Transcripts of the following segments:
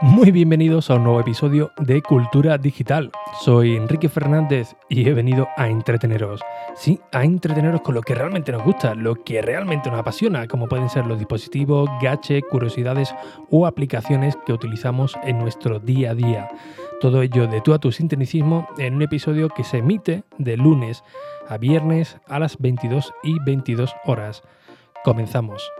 Muy bienvenidos a un nuevo episodio de Cultura Digital. Soy Enrique Fernández y he venido a entreteneros. Sí, a entreteneros con lo que realmente nos gusta, lo que realmente nos apasiona, como pueden ser los dispositivos, gache, curiosidades o aplicaciones que utilizamos en nuestro día a día. Todo ello de tú a tu sintonicismo en un episodio que se emite de lunes a viernes a las 22 y 22 horas. Comenzamos.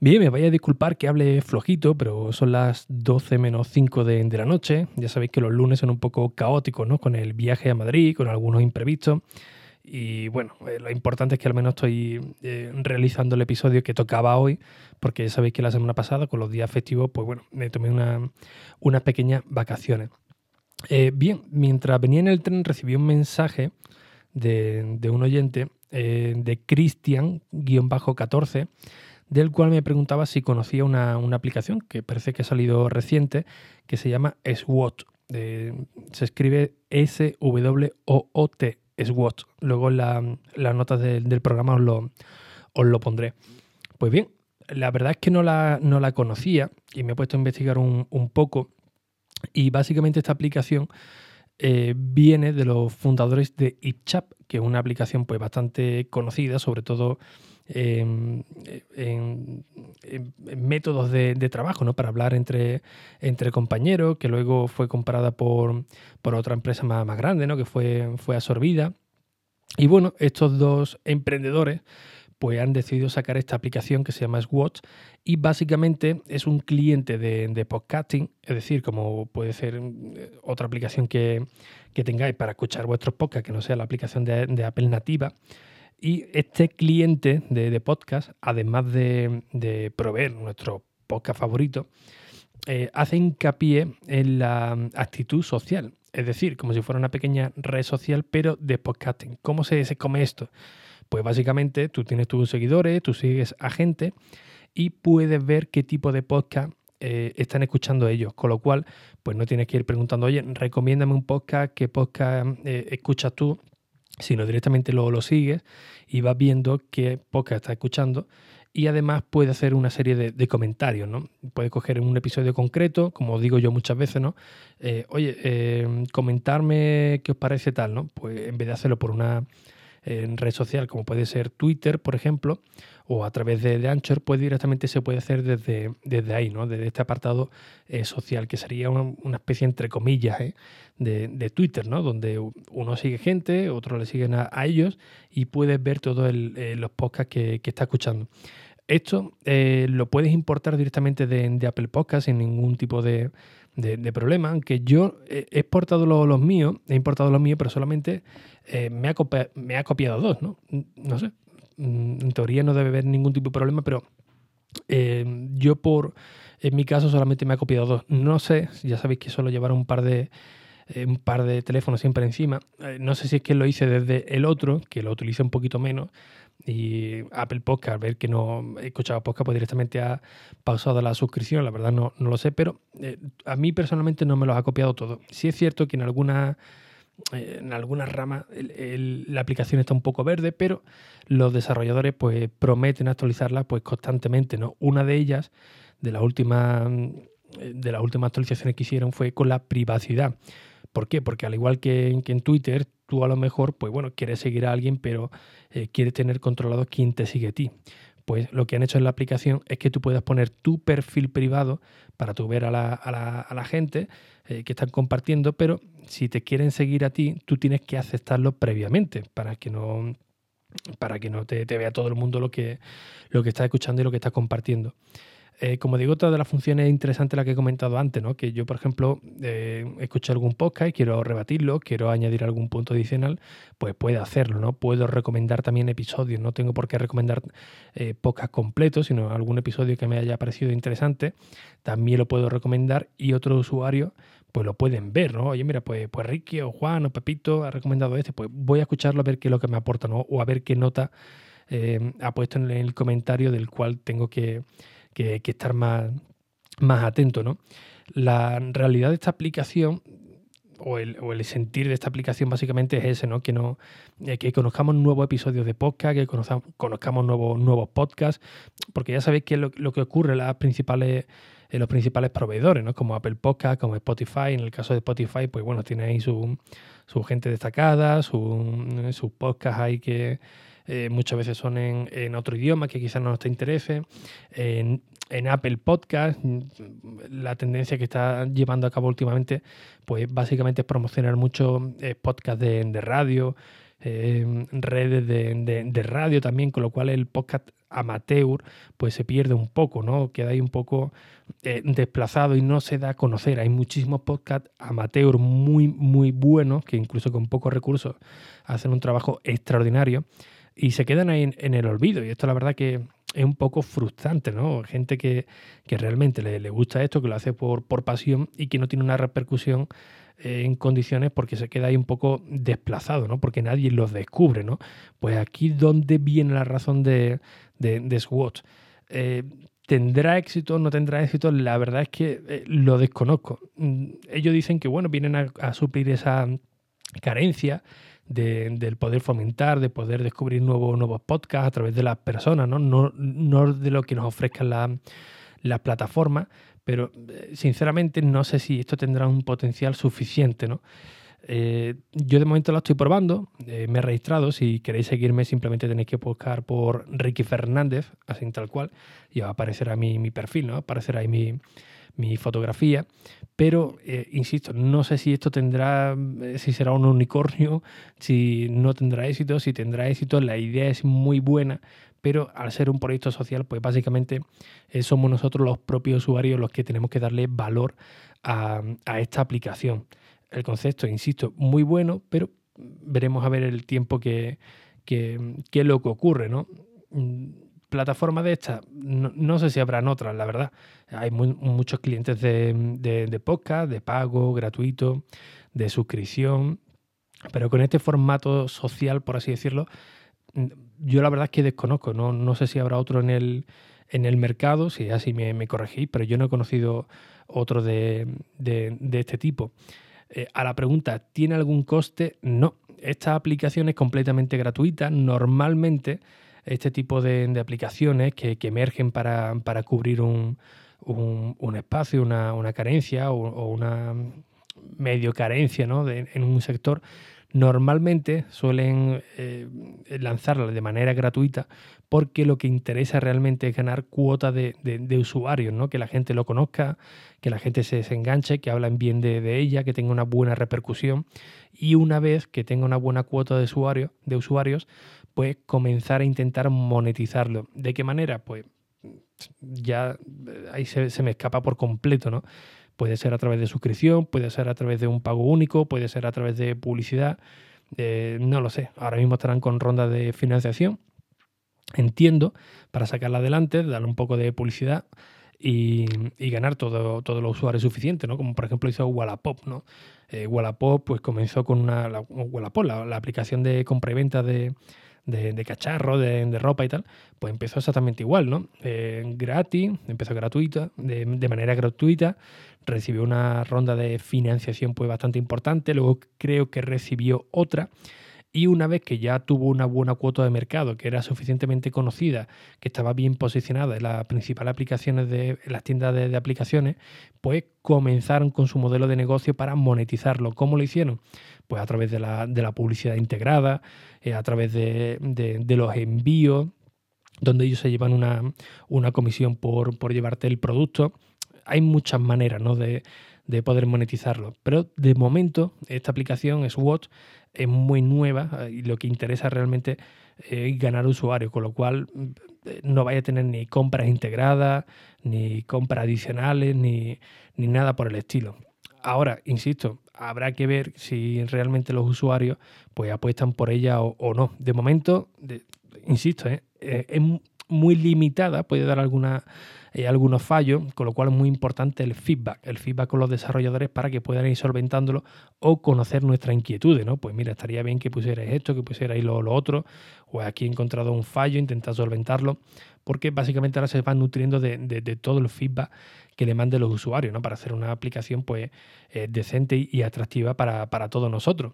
Bien, me vaya a disculpar que hable flojito, pero son las 12 menos 5 de, la noche. Ya sabéis que los lunes son un poco caóticos, ¿no? Con el viaje a Madrid, con algunos imprevistos. Y bueno, eh, lo importante es que al menos estoy eh, realizando el episodio que tocaba hoy, porque ya sabéis que la semana pasada, con los días festivos, pues bueno, me tomé una, unas pequeñas vacaciones. Eh, bien, mientras venía en el tren recibí un mensaje de, de un oyente de Cristian-14 del cual me preguntaba si conocía una, aplicación que parece que ha salido reciente, que se llama SWOT. se escribe S-W-O-O-T, SWOT. Luego en las notas del programa os lo, os lo pondré. Pues bien, la verdad es que no la, no la conocía y me he puesto a investigar un, poco. Y básicamente esta aplicación eh, viene de los fundadores de IpChap, que es una aplicación pues, bastante conocida, sobre todo en, métodos de, trabajo, ¿no? Para hablar entre, entre compañeros, que luego fue comprada por, por otra empresa más, más, grande, ¿no? Que fue, fue absorbida. Y bueno, estos dos emprendedores pues han decidido sacar esta aplicación que se llama Swatch y básicamente es un cliente de, de, podcasting, es decir, como puede ser eh, otra aplicación que, que tengáis para escuchar vuestros podcasts, que no sea la aplicación de Apple nativa, y este cliente de, podcast, además de, proveer nuestro podcast favorito, eh, hace hincapié en la actitud social. Es decir, como si fuera una pequeña red social, pero de podcasting. ¿Cómo se, se come esto? Pues básicamente tú tienes tus seguidores, tú sigues a gente y puedes ver qué tipo de podcast eh, están escuchando ellos. Con lo cual, pues no tienes que ir preguntando, oye, recomiéndame un podcast, qué podcast eh, escuchas tú sino directamente luego lo sigues y vas viendo qué podcast está escuchando y además puede hacer una serie de, comentarios, ¿no? Puede coger un episodio concreto, como digo yo muchas veces, ¿no? Eh, oye, eh, comentarme qué os parece tal, ¿no? Pues en vez de hacerlo por una en red social como puede ser Twitter, por ejemplo, o a través de, Anchor, pues directamente se puede hacer desde, desde ahí, ¿no? Desde este apartado eh, social, que sería una, especie, entre comillas, ¿eh? de, Twitter, ¿no? Donde uno sigue gente, otros le siguen a, ellos y puedes ver todos eh, los podcasts que, que está escuchando. Esto lo puedes importar directamente de, Apple Podcasts sin ningún tipo de, problema, aunque yo he exportado los, míos, he importado los míos, pero solamente me, ha me ha copiado dos, ¿no? No sé, Mm, en teoría no debe haber ningún tipo de problema, pero eh, yo por, en mi caso solamente me ha copiado dos. No sé, ya sabéis que suelo llevar un par de, eh, un par de teléfonos siempre encima. Eh, no sé si es que lo hice desde el otro, que lo utilice un poquito menos, y Apple Podcast, ver que no he escuchado podcast, pues directamente ha pausado la suscripción, la verdad no, no lo sé, pero a mí personalmente no me los ha copiado todo. Sí es cierto que en algunas en algunas ramas la aplicación está un poco verde, pero los desarrolladores pues prometen actualizarla pues constantemente, ¿no? Una de ellas, de las últimas de las últimas actualizaciones que hicieron fue con la privacidad. ¿Por qué? Porque al igual que, en Twitter, tú a lo mejor, pues bueno, quieres seguir a alguien, pero eh, quieres tener controlado quién te sigue a ti. Pues lo que han hecho en la aplicación es que tú puedas poner tu perfil privado para tu ver a la, a la, gente eh, que están compartiendo, pero si te quieren seguir a ti, tú tienes que aceptarlo previamente para que no para que no te, vea todo el mundo lo que, lo que está escuchando y lo que está compartiendo. Eh, como digo, otra de las funciones interesantes la que he comentado antes, ¿no? que yo, por ejemplo, eh, escucho algún podcast y quiero rebatirlo, quiero añadir algún punto adicional, pues puedo hacerlo, ¿no? Puedo recomendar también episodios, no tengo por qué recomendar eh, podcasts completos, sino algún episodio que me haya parecido interesante, también lo puedo recomendar y otro usuario pues lo pueden ver, ¿no? Oye, mira, pues, pues Ricky o Juan o Pepito ha recomendado este, pues voy a escucharlo a ver qué es lo que me aporta, ¿no? O a ver qué nota eh, ha puesto en el comentario del cual tengo que, estar más, más atento, ¿no? La realidad de esta aplicación o el, o el, sentir de esta aplicación básicamente es ese, ¿no? Que, no, eh, que conozcamos nuevos episodios de podcast, que conozcamos, nuevos, nuevos podcasts, porque ya sabéis que lo, que ocurre en, las principales, los principales proveedores, ¿no? Como Apple Podcast, como Spotify. En el caso de Spotify, pues bueno, tiene ahí su, su gente destacada, sus su podcasts ahí que eh, muchas veces son en, en, otro idioma que quizás no nos te interese. En, Apple Podcast, la tendencia que está llevando a cabo últimamente, pues básicamente es promocionar mucho eh, podcasts de, radio, eh, redes de, de, de, radio también, con lo cual el podcast amateur pues se pierde un poco, ¿no? Queda ahí un poco eh, desplazado y no se da a conocer. Hay muchísimos podcasts amateur muy, muy buenos que incluso con pocos recursos hacen un trabajo extraordinario y se quedan ahí en, el olvido. Y esto la verdad que es un poco frustrante, ¿no? Gente que, que realmente le, le, gusta esto, que lo hace por, por pasión y que no tiene una repercusión eh, en condiciones porque se queda ahí un poco desplazado, ¿no? Porque nadie los descubre, ¿no? Pues aquí donde viene la razón de, de, de SWOT. Eh, ¿Tendrá éxito no tendrá éxito? La verdad es que eh, lo desconozco. Mm, ellos dicen que, bueno, vienen a suplir esa carencia de, del poder fomentar, de poder descubrir nuevos, nuevos podcasts a través de las personas, ¿no? No, no de lo que nos ofrezcan las la plataformas, pero eh, sinceramente no sé si esto tendrá un potencial suficiente, ¿no? Eh, yo de momento lo estoy probando, eh, me he registrado, si queréis seguirme simplemente tenéis que buscar por Ricky Fernández, así tal cual, y va a aparecer a mi, mi perfil, ¿no? Aparecerá ahí mi, mi fotografía, pero eh, insisto, no sé si esto tendrá, si será un unicornio, si no tendrá éxito, si tendrá éxito, la idea es muy buena, pero al ser un proyecto social, pues básicamente somos nosotros los propios usuarios los que tenemos que darle valor a, a esta aplicación. El concepto, insisto, muy bueno, pero veremos a ver el tiempo que, que, que lo que ocurre, ¿no? plataforma de esta, no, sé si habrán otras, la verdad. Hay muchos clientes de, de, podcast, de pago, gratuito, de suscripción, pero con este formato social, por así decirlo, yo la verdad es que desconozco, no, no sé si habrá otro en el, en el mercado, si así me, me corregís, pero yo no he conocido otro de, de, de este tipo. Eh, a la pregunta, ¿tiene algún coste? No. Esta aplicación es completamente gratuita. Normalmente este tipo de, de aplicaciones que, emergen para, para cubrir un, un, un, espacio, una, una carencia o, o, una medio carencia ¿no? de, en un sector, normalmente suelen eh, lanzarla de manera gratuita porque lo que interesa realmente es ganar cuota de, usuarios, ¿no? que la gente lo conozca, que la gente se, se enganche, que hablen bien de, ella, que tenga una buena repercusión y una vez que tenga una buena cuota de, de usuarios, pues comenzar a intentar monetizarlo. ¿De qué manera? Pues ya eh, ahí se, se, me escapa por completo, ¿no? Puede ser a través de suscripción, puede ser a través de un pago único, puede ser a través de publicidad, no lo sé. Ahora mismo estarán con rondas de financiación, entiendo, para sacarla adelante, darle un poco de publicidad y, ganar todo, todos los usuarios suficientes, ¿no? Como por ejemplo hizo Wallapop, ¿no? Eh, Wallapop pues comenzó con una, la, Wallapop, la, la aplicación de compra y venta de de, cacharro, de, de, ropa y tal, pues empezó exactamente igual, ¿no? Eh, gratis, empezó gratuita, de, de, manera gratuita, recibió una ronda de financiación pues bastante importante, luego creo que recibió otra y una vez que ya tuvo una buena cuota de mercado, que era suficientemente conocida, que estaba bien posicionada en las principales aplicaciones de en las tiendas de, aplicaciones, pues comenzaron con su modelo de negocio para monetizarlo. ¿Cómo lo hicieron? Pues a través de la, de la publicidad integrada, eh, a través de, de, de, los envíos, donde ellos se llevan una, una comisión por, por llevarte el producto. Hay muchas maneras ¿no? de, de poder monetizarlo. Pero de momento, esta aplicación, SWOT, es muy nueva eh, y lo que interesa realmente es ganar usuarios, con lo cual eh, no vaya a tener ni compras integradas, ni compras adicionales, ni, ni nada por el estilo. Ahora, insisto, habrá que ver si realmente los usuarios pues apuestan por ella o, no. De momento, insisto, ¿eh? es muy limitada, puede dar alguna eh, algunos fallos, con lo cual es muy importante el feedback, el feedback con los desarrolladores para que puedan ir solventándolo o conocer nuestras inquietudes, ¿no? Pues mira, estaría bien que pusierais esto, que pusierais lo, lo otro, o aquí he encontrado un fallo, intentar solventarlo, porque básicamente ahora se van nutriendo de, todo el feedback que le manden los usuarios, ¿no? Para hacer una aplicación pues eh, decente y atractiva para, para todos nosotros.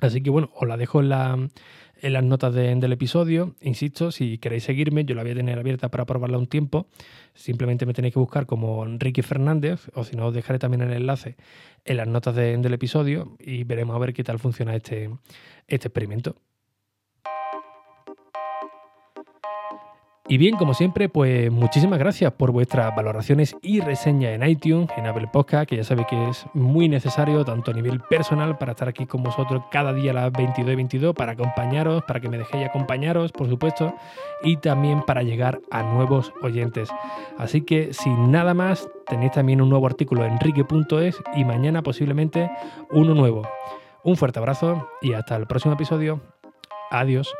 Así que bueno, os la dejo en, las notas del episodio. Insisto, si queréis seguirme, yo la voy a tener abierta para probarla un tiempo. Simplemente me tenéis que buscar como Enrique Fernández, o si no, os dejaré también el enlace en las notas del episodio y veremos a ver qué tal funciona este, este experimento. Y bien, como siempre, pues muchísimas gracias por vuestras valoraciones y reseñas en iTunes, en Apple Podcast, que ya sabéis que es muy necesario, tanto a nivel personal, para estar aquí con vosotros cada día a las 22 y 22, para acompañaros, para que me dejéis acompañaros, por supuesto, y también para llegar a nuevos oyentes. Así que, sin nada más, tenéis también un nuevo artículo en enrique.es y mañana posiblemente uno nuevo. Un fuerte abrazo y hasta el próximo episodio. Adiós.